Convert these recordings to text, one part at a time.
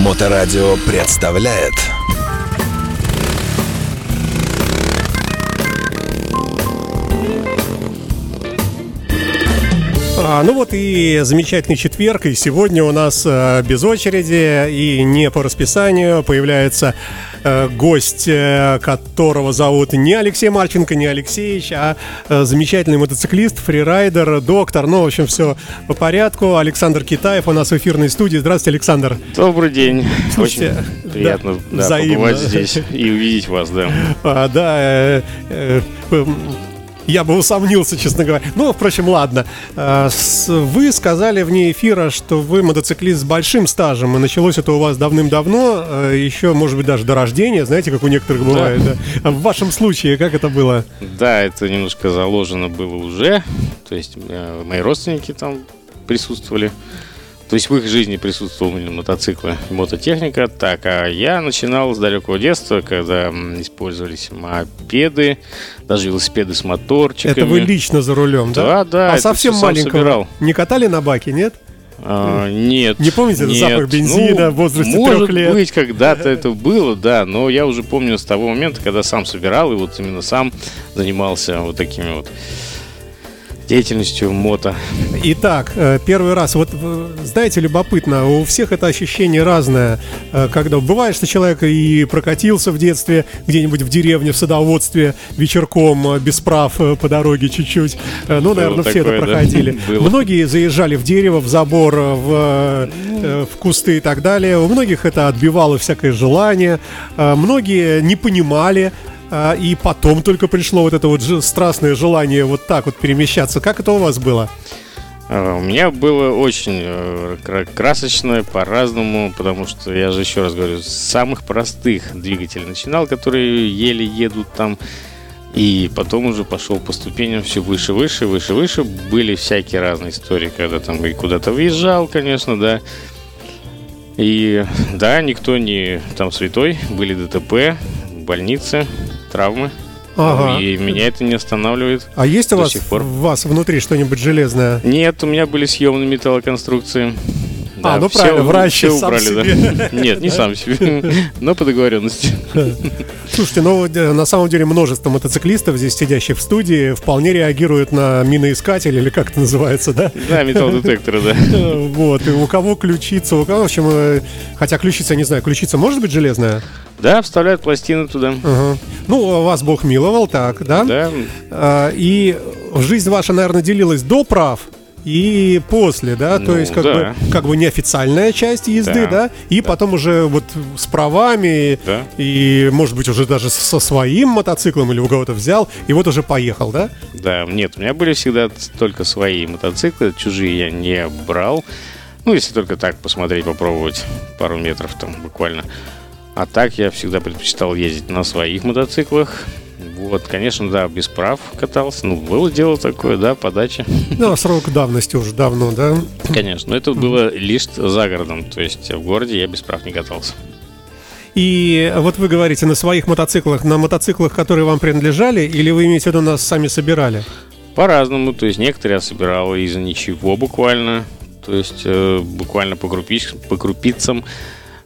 Моторадио представляет А, ну вот и замечательный четверг, и сегодня у нас э, без очереди и не по расписанию появляется э, гость, э, которого зовут не Алексей Марченко, не Алексеевич, а э, замечательный мотоциклист, фрирайдер, доктор, ну, в общем, все по порядку. Александр Китаев у нас в эфирной студии. Здравствуйте, Александр. Добрый день. Слушайте, Очень приятно да, да, побывать здесь и увидеть вас, да. А, да, э, э, я бы усомнился, честно говоря. Ну, впрочем, ладно. С- Вы сказали вне эфира, что вы мотоциклист с большим стажем, и началось это у вас давным-давно, э, еще, может быть, даже до рождения, знаете, как у некоторых бывает. да? А в вашем случае, как это было? Да, это немножко заложено было уже. То есть э, мои родственники там присутствовали. То есть в их жизни присутствовал именно мотоциклы и мототехника. Так, а я начинал с далекого детства, когда использовались мопеды, даже велосипеды с моторчиками. Это вы лично за рулем, да? Да, да, А совсем маленького собирал. не катали на баке, нет? А, нет. Не помните нет. запах бензина в возрасте может трех лет? быть, когда-то это было, да, но я уже помню с того момента, когда сам собирал и вот именно сам занимался вот такими вот деятельностью мото. Итак, э, первый раз, вот э, знаете, любопытно, у всех это ощущение разное, Э, когда бывает, что человек и прокатился в детстве где-нибудь в деревне, в садоводстве, вечерком, без прав по дороге чуть-чуть, ну, наверное, все это такое, да. проходили. Было. Многие заезжали в дерево, в забор, в, в кусты и так далее, у многих это отбивало всякое желание, многие не понимали, а, и потом только пришло вот это вот страстное желание вот так вот перемещаться. Как это у вас было? А, У меня было очень э, кра- красочно, по-разному, потому что, я же еще раз говорю, с самых простых двигателей начинал, которые еле едут там, и потом уже пошел по ступеням все выше, выше, выше, выше. Были всякие разные истории, когда там и куда-то выезжал, конечно, да. И да, никто не там святой, были ДТП, больницы, травмы. Ага. И меня это не останавливает. А есть у вас, сих пор. в вас внутри что-нибудь железное? Нет, у меня были съемные металлоконструкции. А, ну всё- правильно, врач сам убрали, да. себе. Нет, не сам себе, но по договоренности. Слушайте, ну э, на самом деле множество мотоциклистов, здесь сидящих в студии, вполне реагируют на миноискатель, или как это называется, да? Да, металлодетекторы, да. Вот, и у кого ключица, у кого, в общем, э, хотя ключица, не знаю, ключица может быть железная? Да, вставляют пластины туда. Ага. Ну, вас Бог миловал, так, да? Да, А, И жизнь ваша, наверное, делилась до прав и после, да, то Ну, есть как да. бы как бы неофициальная часть езды, да, Да. и потом уже вот с правами Да. и может быть уже даже со своим мотоциклом или у кого-то взял и вот уже поехал, да? да. Нет, у меня были всегда только свои мотоциклы, чужие я не брал. Ну, если только так посмотреть, попробовать пару метров там буквально. А так я всегда предпочитал ездить на своих мотоциклах. Вот, конечно, да, без прав катался. Ну, было дело такое, да, подача. Ну, а срок давности уже давно, да. Конечно, но это было лишь за городом. То есть в городе я без прав не катался. И вот вы говорите на своих мотоциклах, на мотоциклах, которые вам принадлежали, или вы имеете в виду нас сами собирали? По-разному. То есть некоторые я собирал из-за ничего буквально. То есть э, буквально по, крупич- по крупицам.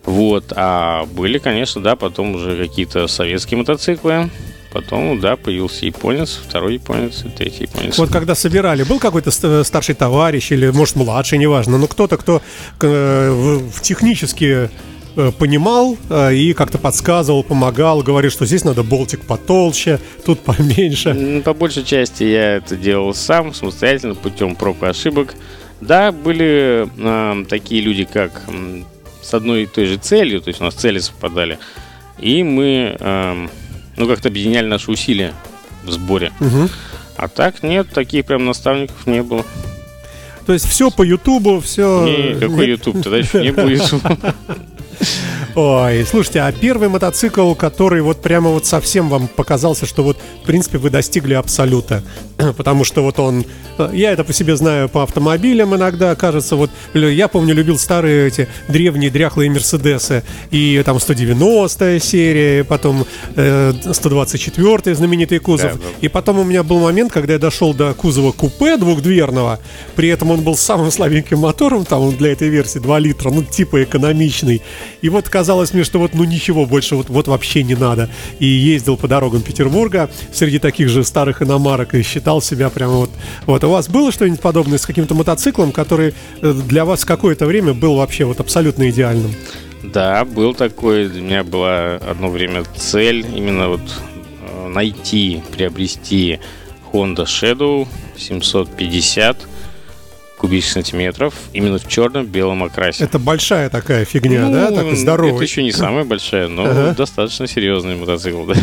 Вот. А были, конечно, да, потом уже какие-то советские мотоциклы. Потом, да, появился японец, второй японец, и третий японец. Вот когда собирали, был какой-то ст- старший товарищ или, может, младший, неважно, но кто-то, кто э, в- технически э, понимал э, и как-то подсказывал, помогал, говорил, что здесь надо болтик потолще, тут поменьше. По большей части я это делал сам, самостоятельно, путем проб и ошибок. Да, были э, такие люди, как с одной и той же целью, то есть у нас цели совпадали, и мы, эм, ну, как-то объединяли наши усилия в сборе. Мгм. А так нет, таких прям наставников не было. То есть все по Ютубу, все... Не, какой YouTube, тогда еще не было YouTube. Ой, слушайте, а первый мотоцикл, который вот прямо вот совсем вам показался, что вот, в принципе, вы достигли абсолюта, потому что вот он, э, я это по себе знаю по автомобилям иногда, кажется, вот я помню, любил старые эти древние дряхлые Мерседесы, и там 190 серия, потом э, 124 знаменитый кузов, да, да. и потом у меня был момент, когда я дошел до кузова купе двухдверного, при этом он был самым слабеньким мотором, там для этой версии 2 литра, ну типа экономичный, и вот казалось мне, что вот ну ничего больше вот, вот вообще не надо, и ездил по дорогам Петербурга среди таких же старых иномарок и считал себя прямо вот... Вот, у вас было что-нибудь подобное с каким-то мотоциклом, который э, для вас какое-то время был вообще вот абсолютно идеальным? Да, был такой. У меня была одно время цель именно вот э, найти, приобрести Honda Shadow 750 кубических сантиметров именно в черном белом окрасе. Это большая такая фигня, ну, да? Так здоровая. Это еще не самая большая, но ага. достаточно серьезный мотоцикл, да.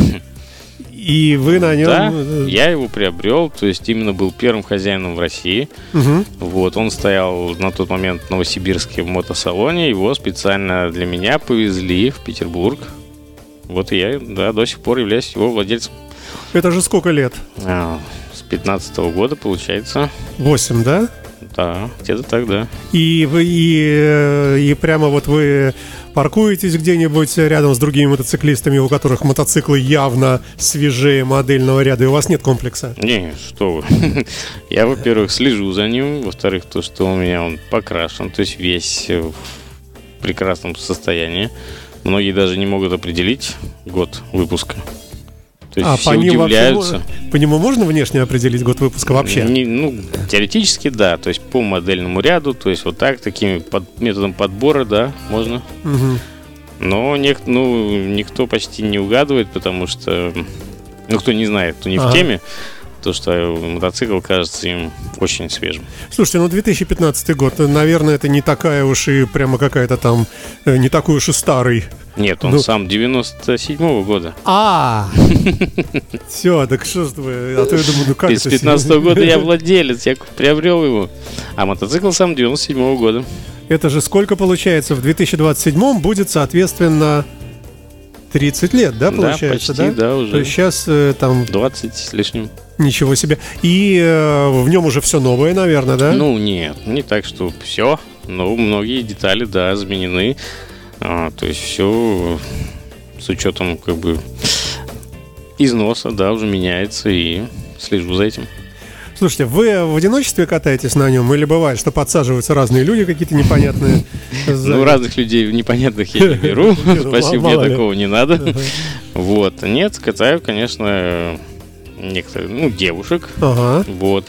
И вы на нем... Да, э, я его приобрел, то есть именно был первым хозяином в России. Угу. Вот, он стоял на тот момент в Новосибирске в мотосалоне, его специально для меня повезли в Петербург. Вот и я, да, до сих пор являюсь его владельцем. Это же сколько лет? А, с 15 -го года, получается. 8, да? Да, где-то так, да. И вы и, э, и прямо вот вы паркуетесь где-нибудь рядом с другими мотоциклистами, у которых мотоциклы явно свежее модельного ряда, и у вас нет комплекса? Не, что вы. Я, во-первых, слежу за ним, во-вторых, то, что у меня он покрашен, то есть весь в прекрасном состоянии. Многие даже не могут определить год выпуска. То есть а, все по удивляются. Вообще, по нему можно внешне определить год выпуска вообще? Не, ну, теоретически да. То есть по модельному ряду, то есть вот так, такими под, методом подбора, да, можно. Угу. Но не, ну, никто почти не угадывает, потому что, ну, кто не знает, кто не ага. в теме, то, что мотоцикл кажется им очень свежим. Слушайте, ну 2015 год, наверное, это не такая уж и прямо какая-то там, э, не такой уж и старый. Нет, он ну... сам 97-го года. А, все, так что ж вы, а то я думаю, ну как С 15 -го года я владелец, я приобрел его, а мотоцикл сам 97-го года. Это же сколько получается? В 2027 будет, соответственно, 30 лет, да, получается, да? Почти, да, уже. То есть сейчас э, там... 20 с лишним. Ничего себе. И э, в нем уже все новое, наверное, да? Ну, нет, не так, что все. Но многие детали, да, заменены. А, то есть все с учетом как бы износа, да, уже меняется и слежу за этим. Слушайте, вы в одиночестве катаетесь на нем или бывает, что подсаживаются разные люди какие-то непонятные? Ну, разных людей непонятных я не беру. Спасибо, мне такого не надо. Вот. Нет, катаю, конечно, некоторых, ну, девушек. Ага. Вот.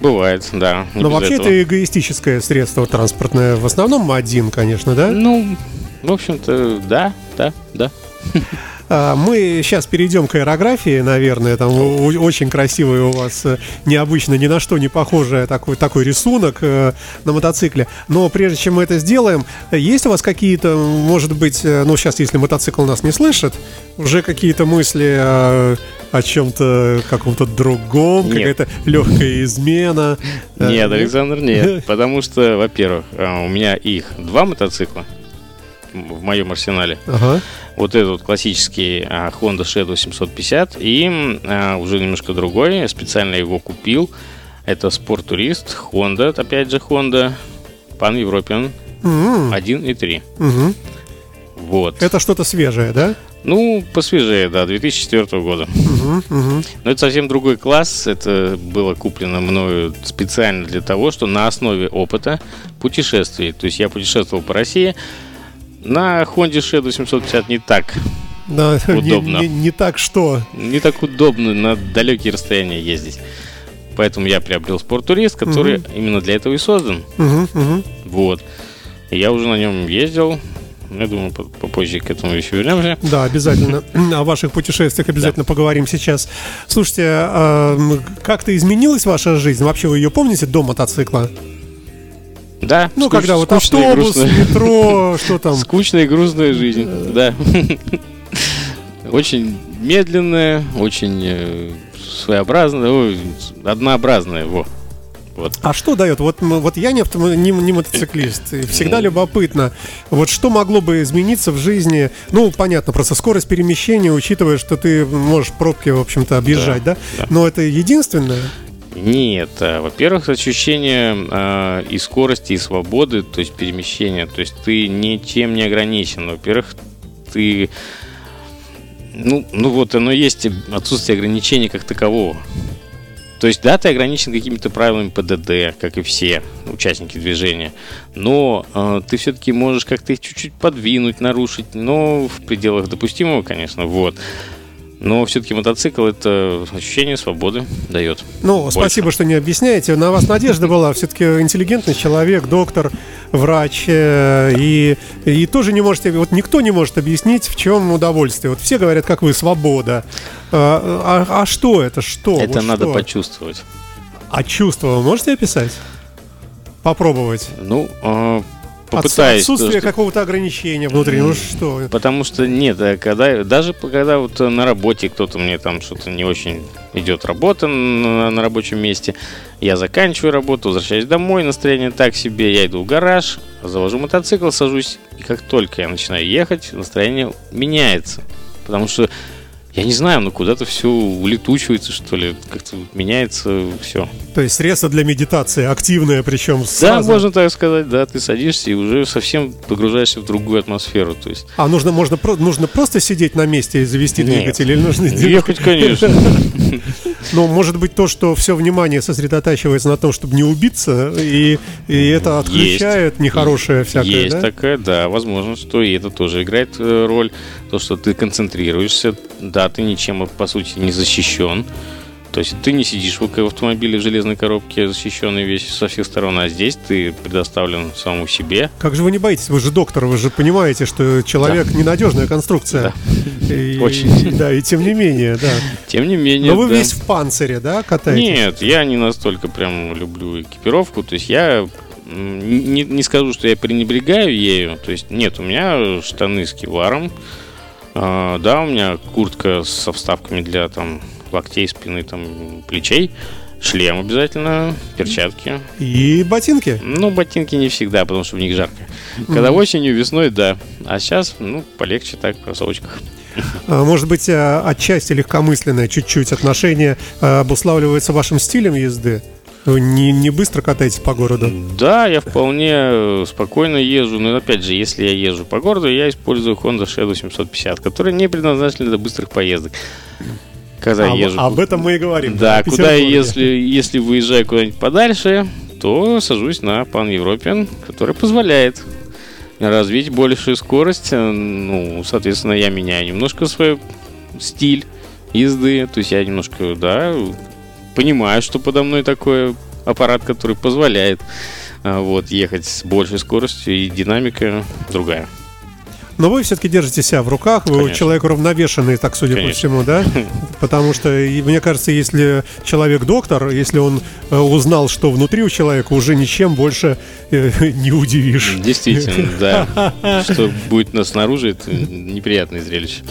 Бывает, да. Но вообще этого. это эгоистическое средство транспортное. В основном один, конечно, да? Ну, в общем-то, да, да, да. А, мы сейчас перейдем к аэрографии, наверное. Там очень красивый у вас, э, необычно, ни на что не похожий такой, такой рисунок э, на мотоцикле. Но прежде чем мы это сделаем, есть у вас какие-то, может быть, э, ну сейчас, если мотоцикл нас не слышит, уже какие-то мысли о, чем-то каком-то другом, какая-то легкая измена? Нет, Александр, нет. Потому что, во-первых, у меня их два мотоцикла в моем арсенале. Ага. Вот этот вот классический а, Honda Shadow 750 и а, уже немножко другой. Я специально его купил. Это спорт-турист Honda, опять же Honda Pan European mm-hmm. 1 и 3. Mm-hmm. Вот. Это что-то свежее, да? Ну, посвежее, да, 2004 года. Uh-huh, uh-huh. Но это совсем другой класс. Это было куплено мною специально для того, что на основе опыта путешествий. То есть я путешествовал по России, на Honda Shadow 750 не так да, удобно. Не, не, не так что? Не так удобно на далекие расстояния ездить. Поэтому я приобрел спорттурист, который угу. именно для этого и создан. Угу, угу. Вот. Я уже на нем ездил. Я думаю, попозже к этому еще вернемся. Да, обязательно. О ваших путешествиях обязательно да. поговорим сейчас. Слушайте, а, как-то изменилась ваша жизнь? Вообще вы ее помните до мотоцикла? Да. Ну, скуч, когда вот автобус, метро, что там. Скучная и грустная жизнь, да. Очень медленная, очень э, своеобразная, однообразная, во. Вот. А что дает? Вот, вот я не, автом- не, не мотоциклист. и Всегда Ну. любопытно. Вот что могло бы измениться в жизни? Ну, понятно, просто скорость перемещения, учитывая, что ты можешь пробки, в общем-то, объезжать, да? да. Но это единственное. Нет, а, во-первых, ощущение а, и скорости, и свободы, то есть перемещения, то есть ты ничем не ограничен. Во-первых, ты, ну, ну вот оно есть отсутствие ограничений как такового. То есть, да, ты ограничен какими-то правилами ПДД, как и все участники движения, но э, ты все-таки можешь как-то их чуть-чуть подвинуть, нарушить, но в пределах допустимого, конечно, вот. Но все-таки мотоцикл это ощущение свободы дает. Ну, Больше. спасибо, что не объясняете. На вас надежда была. Все-таки интеллигентный человек, доктор, врач. э, И, и тоже не можете... Вот никто не может объяснить, в чем удовольствие. Вот все говорят, как вы, свобода. А, а- а что это? Что? это Вот надо что? почувствовать. А чувство вы можете описать? Попробовать. Ну, э, Отс- попытаюсь. Отсутствие какого-то ограничения внутри. Ну что? Потому что нет, э, когда даже когда вот э, на работе кто-то мне там что-то не очень идет работа на, на рабочем месте, я заканчиваю работу, возвращаюсь домой, настроение так себе, я иду в гараж, завожу мотоцикл, сажусь, и как только я начинаю ехать, настроение меняется, потому что я не знаю, ну куда-то все улетучивается, что ли, как-то меняется все. То есть средство для медитации, активное причем Да, сразу. можно так сказать, да, ты садишься и уже совсем погружаешься в другую атмосферу, то есть А нужно, можно, нужно просто сидеть на месте и завести Нет. двигатель? Или нужно ехать, конечно. Ну, может быть, то, что все внимание сосредотачивается на том, чтобы не убиться, и, и это отключает нехорошее всякое, Есть да? такая, да, возможно, что и это тоже играет э, роль. То, что ты концентрируешься, да, ты ничем, по сути, не защищен. То есть ты не сидишь в автомобиле в железной коробке, защищенный весь со всех сторон, а здесь ты предоставлен самому себе. Как же вы не боитесь? Вы же доктор, вы же понимаете, что человек ненадежная конструкция. И- Очень. Да, и тем не менее, да. Тем не менее, Но вы да. весь в панцире, да, катаетесь? Нет, я не настолько прям люблю экипировку. То есть я не, не скажу, что я пренебрегаю ею. То есть нет, у меня штаны с кевларом. А, да, у меня куртка со вставками для там локтей, спины, там, плечей. Шлем обязательно, перчатки. И ботинки. Ну, ботинки не всегда, потому что в них жарко. Когда осенью, весной, да. А сейчас, ну, полегче так, в кроссовочках. А, Может быть, а, отчасти легкомысленное чуть-чуть отношение а, обуславливается вашим стилем езды? Вы не, не быстро катаетесь по городу? Да, я вполне э, спокойно езжу, но опять же, если я езжу по городу, я использую Honda Shadow 750, которая не предназначена для быстрых поездок. Когда А, езжу... об этом мы и говорим. Да, о куда если, если выезжаю куда-нибудь подальше, то сажусь на Pan European, который позволяет развить большую скорость. Э, Ну, соответственно, я меняю немножко свой стиль езды. То есть я немножко, да, понимаю, что подо мной такой аппарат, который позволяет а, вот, ехать с большей скоростью, и динамика другая. Но вы все-таки держите себя в руках, вы Конечно. человек уравновешенный, так судя по Конечно. всему, да? Потому что, мне кажется, если человек доктор, если он э, узнал, что внутри у человека, уже ничем больше э, не удивишь. Действительно, да. Что будет нас снаружи, это неприятное зрелище.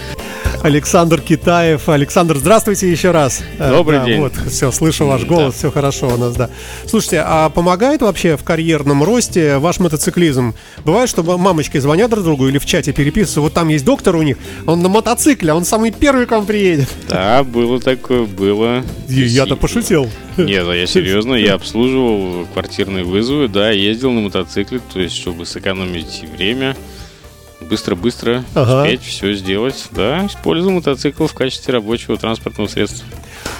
Александр Китаев. Александр, здравствуйте еще раз. Э, Добрый да, день. Вот, все, слышу ваш голос, все хорошо у нас, да. Слушайте, а помогает вообще в карьерном росте ваш мотоциклизм? Бывает, что мамочки звонят друг другу или в чате переписываются, вот там есть доктор у них, он на мотоцикле, он самый первый к вам приедет. Да, было такое, было. Я-то пошутил. Нет, я серьезно, я обслуживал квартирные вызовы, да, ездил на мотоцикле, то есть, чтобы сэкономить время, быстро-быстро Ага. успеть все сделать, да, использую мотоцикл в качестве рабочего транспортного средства.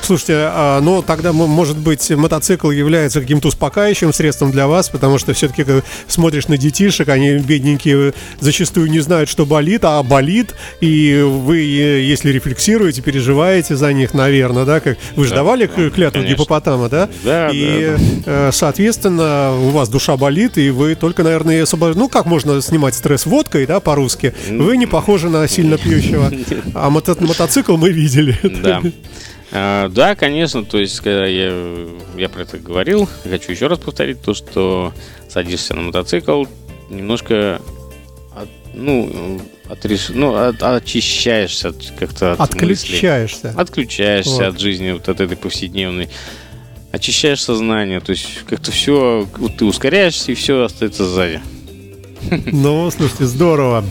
Слушайте, а, ну тогда, может быть, мотоцикл является каким-то успокаивающим средством для вас, потому что все-таки смотришь на детишек, они бедненькие зачастую не знают, что болит, а болит, и вы, э, если рефлексируете, переживаете за них, наверное, да, как вы же Да, давали да, клятву конечно. гипопотама, да? Да, И, да, э, соответственно, у вас душа болит, и вы только, наверное, освобож- Ну, как можно снимать стресс водкой, да, по-русски? Вы не похожи на сильно пьющего. А мото- мотоцикл мы видели. Да. А, Да, конечно, то есть, когда я, я про это говорил, хочу еще раз повторить то, что садишься на мотоцикл, немножко от- ну, отреш... ну, от- очищаешься от- как-то от. Отключаешься. Отключаешься Вот. от жизни вот от этой повседневной. очищаешь сознание, то есть как-то все, вот ты ускоряешься и все остается сзади. Ну, слушайте, здорово.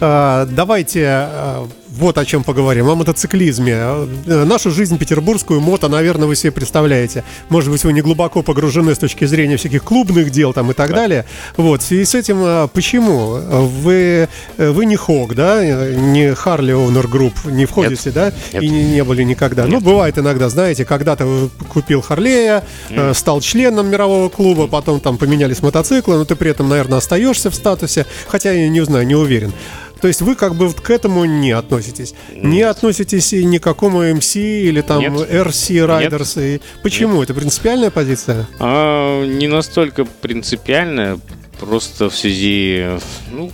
А, давайте а, вот о чем поговорим, о мотоциклизме. Э, нашу жизнь петербургскую мото, наверное, вы себе представляете. Может быть, вы не глубоко погружены с точки зрения всяких клубных дел там и так да. далее. Вот, в связи с этим, э, почему? Вы, э, вы не Хог, да? Не Харли Owner Group, не входите, Нет. да? Нет. И не, не были никогда. Нет. Ну, бывает иногда, знаете, когда-то купил Харлея, mm. стал членом мирового клуба, потом там поменялись мотоциклы, но ты при этом, наверное, остаешься в статусе, хотя я не знаю, не уверен. То есть вы как бы к этому не относитесь. Не относитесь и ни к какому MC или там Нет. RC Riders. И почему? Это принципиальная позиция? А, не настолько принципиально, просто в связи ну,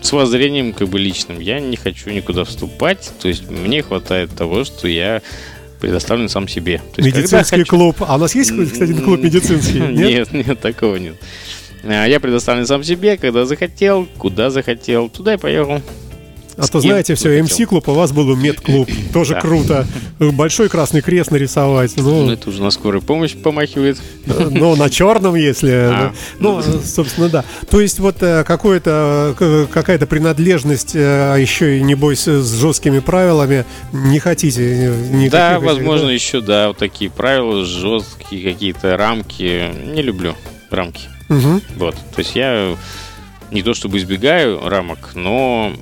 с воззрением как бы личным. Я не хочу никуда вступать, то есть мне хватает того, что я предоставлен сам себе. То есть, Медицинский хочу- клуб. А у нас есть, кстати, клуб медицинский? Нет? Нет, нет, такого нет. А, Я предоставлен сам себе, когда захотел, куда захотел, туда и поехал. А то знаете, все, захотел. MC-клуб, у вас был медклуб. Тоже Да. круто. Большой красный крест нарисовать. Ну, Ну, это уже на скорую помощь помахивает. Ну, на черном, если. А, Ну, собственно, да. То есть вот э, какое-то, какая-то принадлежность, э, а еще и, небось, с жесткими правилами не хотите э, Да, этих, возможно, да? еще, да, вот такие правила, жесткие какие-то рамки. Не люблю рамки. Мгм. Вот. То есть я не то чтобы избегаю рамок, но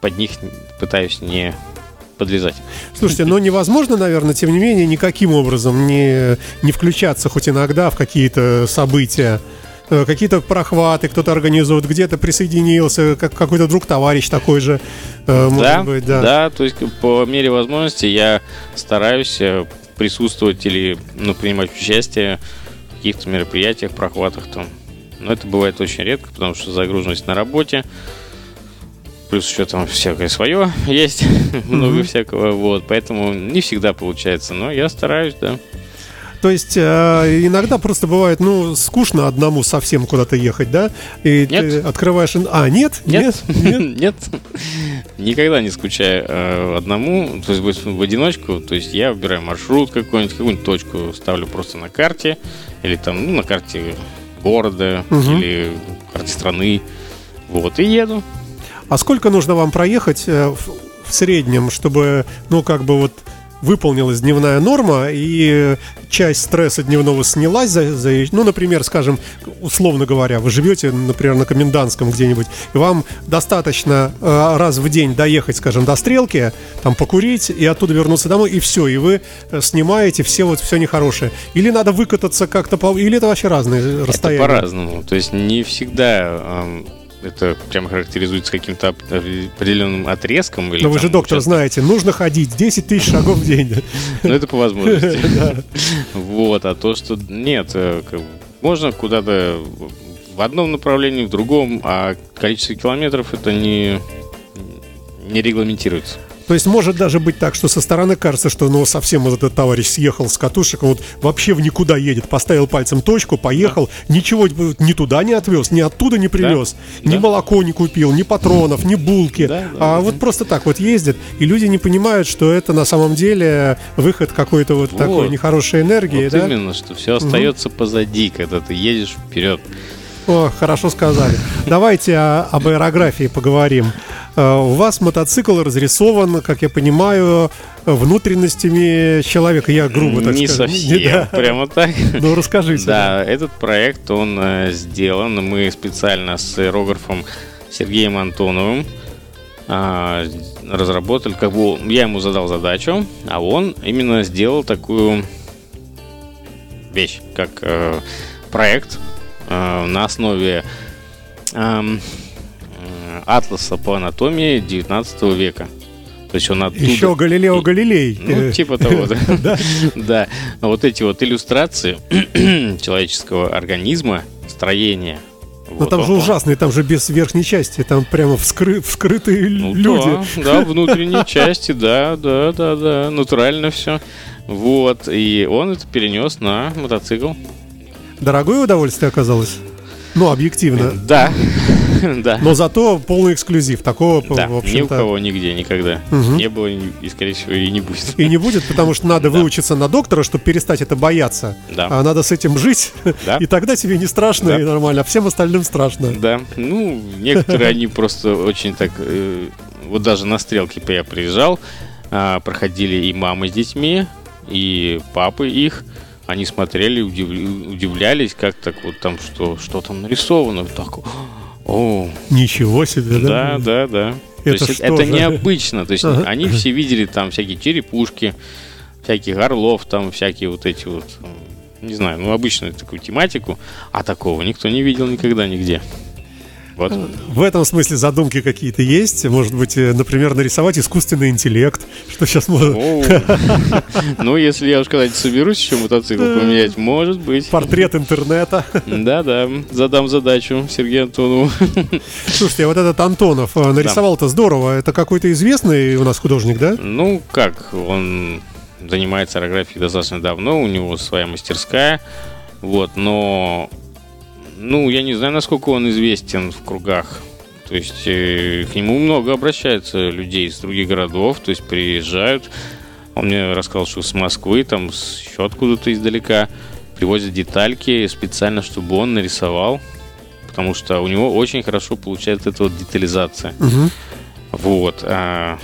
под них пытаюсь не подлезать. Слушайте, но невозможно, наверное, тем не менее, никаким образом не, не включаться хоть иногда в какие-то события. Э, Какие-то прохваты кто-то организует, где-то присоединился, как какой-то друг, товарищ такой же, э, может да, быть, да. да, то есть по мере возможности я стараюсь э, присутствовать или ну, принимать участие каких-то мероприятиях, прохватах там. Но это бывает очень редко, потому что загруженность на работе, плюс еще там всякое свое есть, много всякого, вот, поэтому не всегда получается, но я стараюсь, да. То есть э, иногда просто бывает, ну, скучно одному совсем куда-то ехать, да? И ты Нет. открываешь... ин- А, нет? Нет, Нет? нет, никогда не скучаю э, одному, то есть в, в одиночку, то есть я выбираю маршрут какой-нибудь, какую-нибудь точку ставлю просто на карте, или там, ну, на карте города, Мгм. или карте страны, вот, и еду. А сколько нужно вам проехать э, в среднем, чтобы, ну, как бы вот выполнилась дневная норма и часть стресса дневного снялась за, за- ну, например, скажем, условно говоря, вы живете, например, на комендантском где-нибудь, и вам достаточно э, раз в день доехать, скажем, до стрелки, там покурить и оттуда вернуться домой, и все, и вы э, снимаете все вот все нехорошее. Или надо выкататься как-то, по... или это вообще разные расстояния? Это по-разному, то есть не всегда эм, это прямо характеризуется каким-то оп- определенным отрезком. Или Но вы же доктор участком. знаете, нужно ходить 10 тысяч шагов в день. Ну, это по возможности. Вот, а то, что нет, э, можно куда-то в одном направлении, в другом, а количество километров это не, не регламентируется. То есть может даже быть так, что со стороны кажется, что ну совсем вот этот товарищ съехал с катушек, вот вообще в никуда едет, поставил пальцем точку, поехал, ничего ни туда не отвез, ни оттуда не привез, ни Да. молоко не купил, ни патронов, ни булки, Да, да, а да. вот просто так вот ездит, и люди не понимают, что это на самом деле выход какой-то вот, Вот. такой нехорошей энергии, Вот да? именно, что все остается позади, когда ты едешь вперед. О, хорошо сказали. Давайте о- об аэрографии поговорим. Э, У вас мотоцикл разрисован, как я понимаю, внутренностями человека. Я грубо так не скажу. совсем, Да. прямо так. Ну, расскажите. Да, этот проект, он э, сделан, мы специально с аэрографом Сергеем Антоновым а, разработали, как бы я ему задал задачу, а он именно сделал такую вещь, как э, проект на основе эм, атласа по анатомии 19 века. То есть он оттуда... Еще Галилео Галилей. Ну, Э, типа того, да. Да. Вот эти вот иллюстрации человеческого организма, строения. Но вот там же ужасные, там же без верхней части, там прямо вскры- вскрытые Ну люди. Да, да, внутренней части, да, да, да, да, натурально все. Вот, и он это перенес на мотоцикл. Дорогое удовольствие оказалось? Ну, объективно. Да, Да. Но зато полный эксклюзив. Такого, Да, в ни у кого нигде никогда Мгм. не было и, скорее всего, и не будет. и не будет, потому что надо Да. выучиться на доктора, чтобы перестать это бояться. Да. А надо с этим жить, Да. и тогда тебе не страшно Да. и нормально, а всем остальным страшно. Да, ну, некоторые они просто очень так... э, вот даже на стрелке я приезжал, а, проходили и мамы с детьми, и папы их. Они смотрели, удив- удивлялись, как так вот там, что, что там нарисовано. Так, о, Ничего себе, да? да, да, да. Это То есть это же? необычно. То есть Ага. они все видели там всякие черепушки, всяких орлов, там всякие вот эти вот, не знаю, ну обычную такую тематику, а такого никто не видел никогда нигде. Вот. В этом смысле задумки какие-то есть. Может быть, э, например, нарисовать искусственный интеллект, что сейчас можно... Ну, если я уж когда-нибудь соберусь еще мотоцикл поменять, может быть. Портрет интернета. Да-да, задам задачу Сергею Антонову. Слушайте, а вот этот Антонов э, нарисовал-то здорово. Это какой-то известный у нас художник, да? Ну, как, он занимается аэрографией достаточно давно, у него своя мастерская, вот, но, ну, я не знаю, насколько он известен в кругах. То есть э, к нему много обращаются людей из других городов, то есть приезжают. Он мне рассказал, что с Москвы, там, еще откуда-то издалека привозят детальки специально, чтобы он нарисовал, потому что у него очень хорошо получается эта вот детализация. Мгм. Вот. А...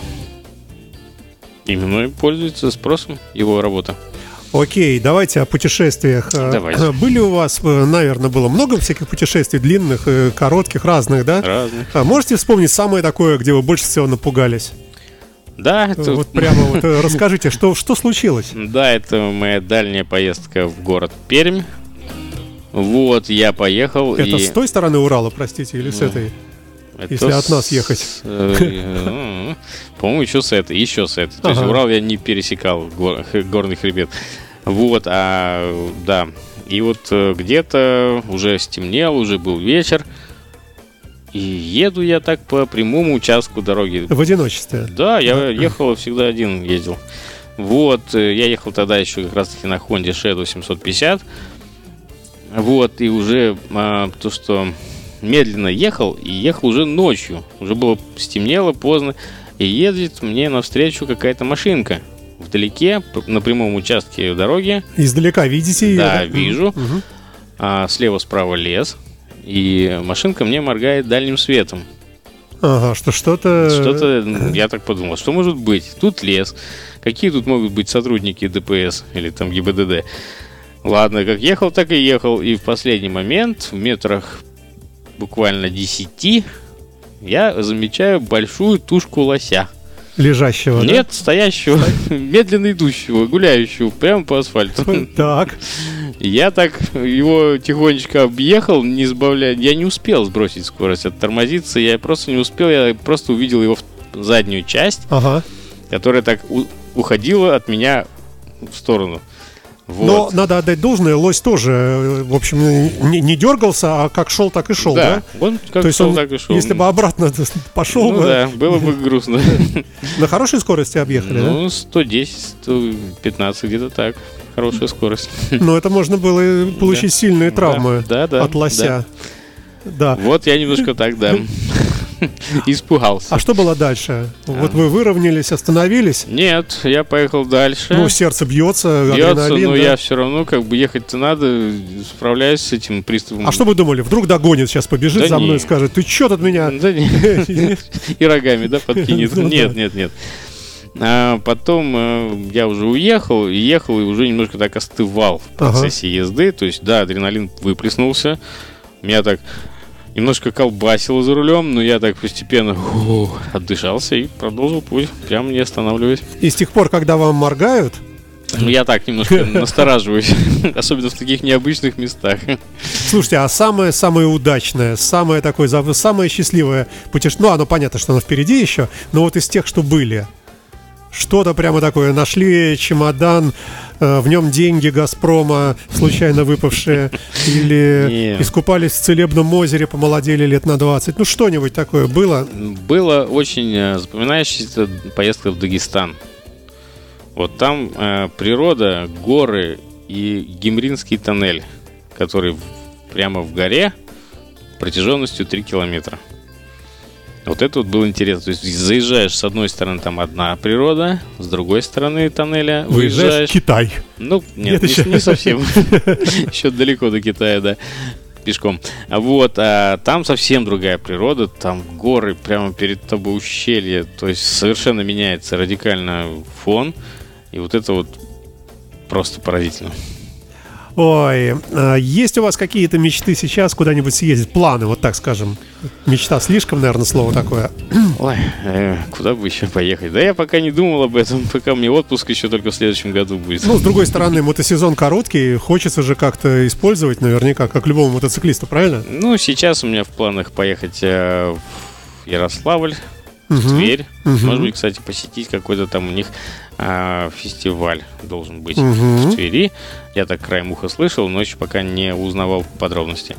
Именно пользуется спросом его работа. Окей, давайте о путешествиях. Э, Давайте. Были у вас, э, наверное, было много всяких путешествий, длинных, э, коротких, разных, да? Разных. А можете вспомнить самое такое, где вы больше всего напугались? Да, это, Вот прямо вот расскажите, что, что случилось? да, это моя дальняя поездка в город Пермь. Вот, я поехал Это и... с той стороны Урала, простите, или с Ну, этой? Это если от нас с- ехать. э, э, По-моему, еще с этой, еще с этой. То есть. Урал я не пересекал, горный хребет. Вот, а, да. И вот э, где-то уже стемнело, уже был вечер. И еду я так по прямому участку дороги. В одиночестве. Да, я ехал всегда один ездил. Вот, я ехал тогда еще как раз таки на Honda Shadow 750. Вот, и уже а, то, что медленно ехал, и ехал уже ночью. Уже было стемнело поздно. И едет мне навстречу какая-то машинка. Вдалеке, на прямом участке дороги, Издалека видите ее? Да, вижу. Мгм. а слева-справа лес. И машинка мне моргает дальним светом. Ага, что что-то... Что-то, м, я так подумал, что может быть? Тут лес. Какие тут могут быть сотрудники ДПС или там ГИБДД? Ладно, как ехал, так и ехал. И в последний момент, в метрах буквально 10, я замечаю большую тушку лося. Лежащего, да? Нет, стоящего, медленно идущего, гуляющего прямо по асфальту. Так, Я так его тихонечко объехал, не сбавляя. Я не успел сбросить скорость, оттормозиться. Я просто не успел, я просто увидел его в заднюю часть, ага. которая так уходила от меня в сторону. Но Вот. надо отдать должное, лось тоже, э, в общем, не, не дергался, а как шел, так и шел, да? да, он как То есть шел, он, так и шел. если бы обратно пошел ну бы, да, было бы грустно. на хорошей скорости объехали, Ну, 110, 115, где-то так. Хорошая скорость. да? Но это можно было получить сильные травмы Да, да, от лося. Да. Вот я немножко так, да, испугался. А что было дальше? Вот вы выровнялись, остановились. Нет, я поехал дальше. Ну, сердце бьется, Бьется, но да? я все равно, как бы ехать-то надо, справляюсь с этим приступом. А что вы думали? Вдруг догонит, сейчас побежит Да за мной и скажет, ты чё тут меня? Да не- И рогами, да, подкинет. Ну. Нет, нет, нет. А потом э, я уже уехал, и ехал, и уже немножко так остывал в Ага. процессе езды. То есть, да, адреналин выплеснулся. Меня так немножко колбасило за рулем, но я так постепенно ух, отдышался и продолжил путь, прямо не останавливаясь. И с тех пор, когда вам моргают, Ну, я так немножко настораживаюсь, особенно в таких необычных местах. Слушайте, а самое самое удачное, самое такое самое счастливое путешествие, ну, оно понятно, что оно впереди еще, но вот из тех, что были, что-то прямо такое, нашли чемодан, э, в нем деньги Газпрома, случайно выпавшие, или искупались в целебном озере, помолодели лет на 20, ну, что-нибудь такое было? Было очень э, запоминающаяся поездка в Дагестан. Вот там э, природа, горы и Гимринский тоннель, который прямо в горе, протяженностью 3 километра. Вот это вот было интересно. То есть заезжаешь с одной стороны там одна природа, с другой стороны тоннеля Выезжаешь выезжаешь. Китай. Ну, нет, Нет, не, не совсем. Еще далеко до Китая, да. Пешком. А Вот, а там совсем другая природа, там горы прямо перед тобой ущелье, то есть совершенно меняется радикально фон, и вот это вот просто поразительно. Ой, а есть у вас какие-то мечты сейчас куда-нибудь съездить? Планы, вот так скажем. Мечта слишком, наверное, слово такое. Ой, э, куда бы еще поехать? Да я пока не думал об этом, пока мне отпуск еще только в следующем году будет. Ну, с другой стороны, мотосезон короткий, хочется же как-то использовать, наверняка, как любому мотоциклисту, правильно? Ну, сейчас у меня в планах поехать э, в Ярославль, в. Тверь. Мгм. Может быть, кстати, посетить какой-то там у них фестиваль должен быть Мгм. в Твери. Я так краем уха слышал, но еще пока не узнавал подробности.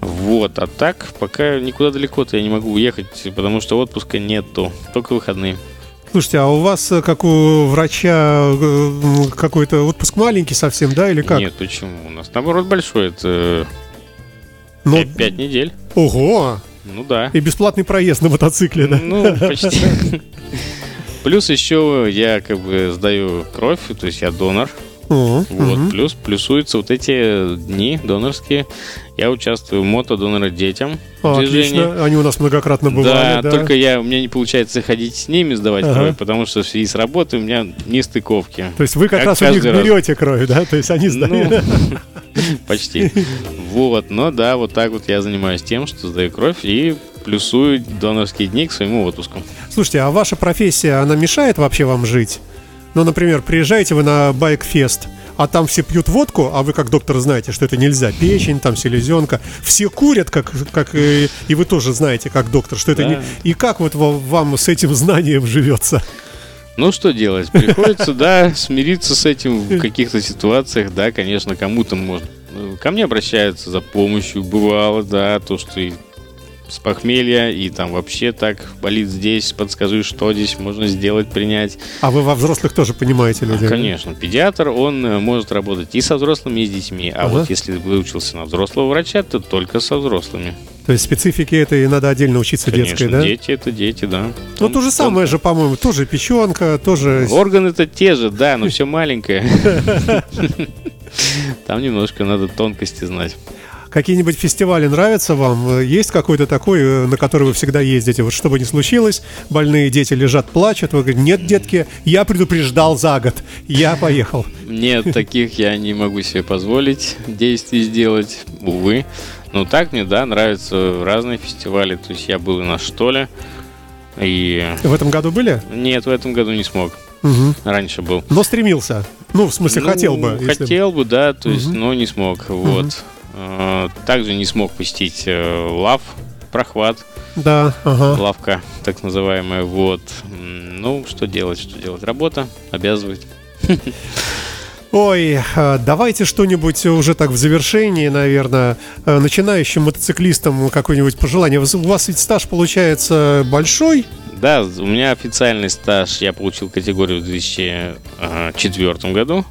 Вот, а так, пока никуда далеко-то я не могу уехать, потому что отпуска нету, только выходные. Слушайте, а у вас, э, как у врача, э, какой-то отпуск маленький совсем, да, или как? Нет, почему? У нас наоборот большой, это Ну, пять, пять недель. Ого! Ну да. И бесплатный проезд на мотоцикле, да? Ну, почти. Плюс еще я как бы сдаю кровь, то есть я донор. О, Вот, плюс плюсуются вот эти дни донорские. Я участвую в мото-донора детям А. Отлично, они у нас многократно бывали, да, да. только я, у меня не получается ходить с ними, сдавать Ага. кровь, потому что в связи с работой у меня нестыковки. То есть вы как, Как раз у них раз. берете кровь, да? То есть они сдают. Ну, почти. Вот, но да, вот так вот я занимаюсь тем, что сдаю кровь и плюсую донорские дни к своему отпуску. Слушайте, а ваша профессия, она мешает вообще вам жить? Ну, например, приезжаете вы на байк-фест, а там все пьют водку, а вы как доктор знаете, что это нельзя. Печень, там селезенка. Все курят, как, как и, и вы тоже знаете, как доктор, что это Да. не... И как вот во- вам с этим знанием живется? Ну, что делать? Приходится, да, смириться с этим в каких-то ситуациях, да, конечно, кому-то можно. Ну, Ко мне обращаются за помощью, бывало, да, то, что и с похмелья, и там вообще так болит здесь, подскажи, что здесь можно сделать, принять. А вы во взрослых тоже понимаете людей? да? Конечно, педиатр, он э, может работать и со взрослыми, и с детьми. А Ага. вот если выучился на взрослого врача, то только со взрослыми. То есть специфики этой надо отдельно учиться Конечно, детской, да? дети это дети, да. Ну, то же самое же, по-моему, тоже печенка, тоже... Органы-то те же, да, но все маленькое. Там немножко надо тонкости знать. Какие-нибудь фестивали нравятся вам? Есть какой-то такой, э, на который вы всегда ездите? Вот что бы ни случилось, больные дети лежат, плачут, вы говорите, нет, детки, я предупреждал за год, я поехал. Нет, таких я не могу себе позволить действий сделать, увы. Но так мне, да, нравятся разные фестивали. То есть я был и на Штоле, и... В этом году были? Нет, в этом году не смог. Мгм. Раньше был. Но стремился. Ну, в смысле, Ну, хотел бы. если бы. Хотел бы, да, то есть, Мгм. но не смог. Вот. Э, Также не смог посетить э, лав, прохват, Да, ага. лавка, так называемая. Вот. Ну, что делать, что делать? Работа обязывает. Ой, э, давайте что-нибудь уже так в завершении, наверное, э, начинающим мотоциклистам какое-нибудь пожелание. У вас ведь стаж получается большой. Да, у меня официальный стаж, я получил категорию в 2004 году.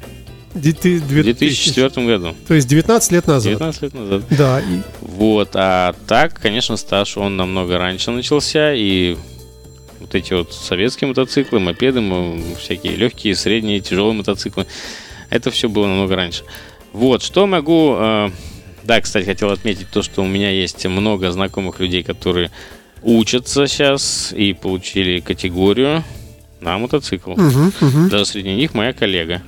Ди- ты- В две- 2004 году. То есть 19 лет назад. 19 лет назад. Да, Вот, а так, конечно, стаж он намного раньше начался, и вот эти вот советские мотоциклы, мопеды, мо- всякие легкие, средние, тяжелые мотоциклы, это все было намного раньше. Вот, что могу... э, да, кстати, хотел отметить то, что у меня есть много знакомых людей, которые учатся сейчас и получили категорию на мотоцикл. Мгм, мгм. Даже среди них моя коллега.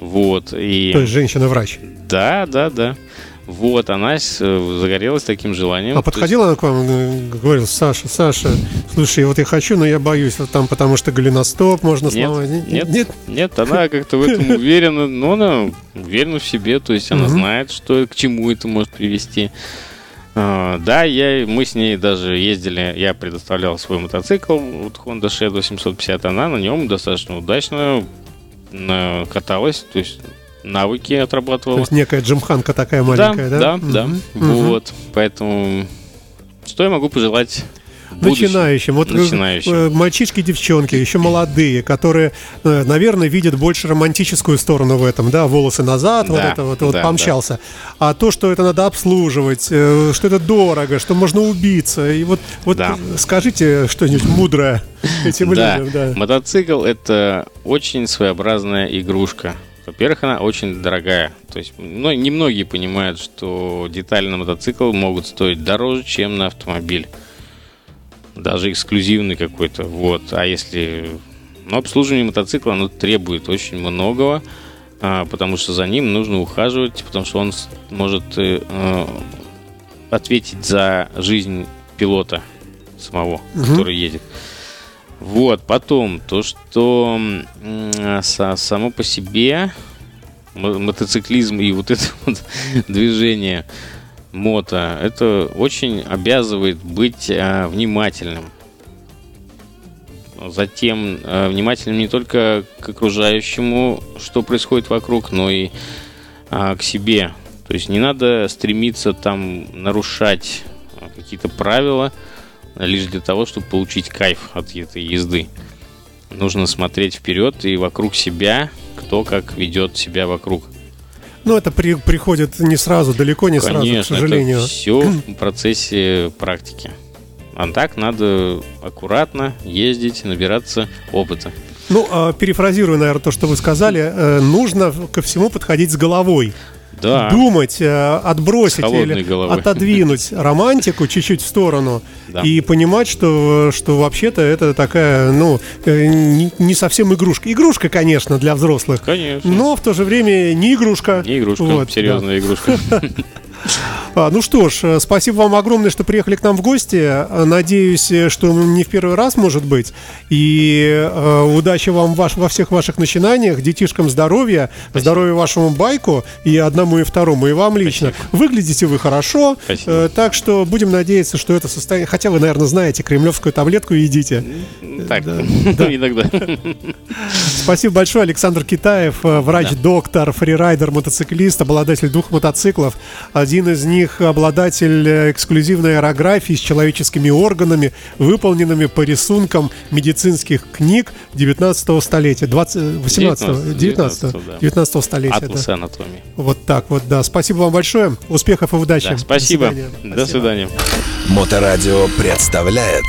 Вот, и... То есть женщина-врач. Да, да, да. Вот, она э, загорелась таким желанием. А подходила она к вам, э, говорила, Саша, Саша, слушай, вот я хочу, но я боюсь, вот там, потому что голеностоп можно Нет, сломать. нет. нет. Нет, она как-то в этом уверена, но она уверена в себе, то есть она знает, что к чему это может привести. А, да, я, мы с ней даже ездили, я предоставлял свой мотоцикл, вот Honda Shed 850, она на нем достаточно удачно каталась, то есть навыки То отрабатывала. есть некая джимханка такая маленькая, да? Да, да, да. мгм. Вот, поэтому что я могу пожелать будущем. начинающим. Вот э, Начинающим. э, мальчишки, девчонки, еще молодые, которые, э, наверное, видят больше романтическую сторону в этом, да, волосы назад, вот Да, это вот, вот да, помчался. А то, что это надо обслуживать, что это дорого, что можно убиться. И вот, вот Да. скажите что-нибудь мудрое этим Да, людям, да. мотоцикл это очень своеобразная игрушка. Во-первых, она очень дорогая. То есть, ну, немногие понимают, что детали на мотоцикл могут стоить дороже, чем на автомобиль. Даже эксклюзивный какой-то. Вот. А если... Ну, обслуживание мотоцикла, оно требует очень многого, а, потому что за ним нужно ухаживать, потому что он может э, э, ответить за жизнь пилота самого, который едет. Вот, потом, то, что со- само по себе мо- мотоциклизм и вот это вот движение мото, это очень обязывает быть а, внимательным. Затем а, внимательным не только к окружающему, что происходит вокруг, но и а, к себе. То есть не надо стремиться там нарушать а, какие-то правила, лишь для того, чтобы получить кайф от этой езды. Нужно смотреть вперед и вокруг себя, кто как ведет себя вокруг. Ну, это при- приходит не сразу, далеко не сразу, к Конечно, сожалению. это все в процессе практики. А так надо аккуратно ездить, набираться опыта. Ну, а, перефразируя, наверное, то, что вы сказали, э, нужно ко всему подходить с головой. Да, Думать, э, отбросить или головой. отодвинуть романтику чуть-чуть в сторону Да. и понимать, что, что вообще-то это такая, ну, э, не, совсем игрушка. Игрушка, конечно, для взрослых, конечно. но в то же время не игрушка. Не игрушка, Вот, да. серьезная игрушка. А, ну что ж, э, спасибо вам огромное, что приехали к нам в гости. Э, Надеюсь, э, что не в первый раз, может быть. И удачи вам ваш, во всех ваших начинаниях, детишкам здоровья, здоровья вашему байку и одному и второму, и вам лично. Выглядите вы хорошо, Спасибо. так что будем надеяться, что это состояние... Хотя вы, наверное, знаете, кремлевскую таблетку едите. Так, да. иногда. Спасибо большое, Александр Китаев, врач-доктор, фрирайдер, мотоциклист, обладатель двух мотоциклов. Один из них обладатель э, эксклюзивной аэрографии с человеческими органами, выполненными по рисункам медицинских книг 19 столетия, 20, 18 19, 19, да. 19 столетия. да. Атласы анатомии. Вот так вот, да. Спасибо вам большое, успехов и удачи. Да, спасибо. До свидания. До свидания. Моторадио представляет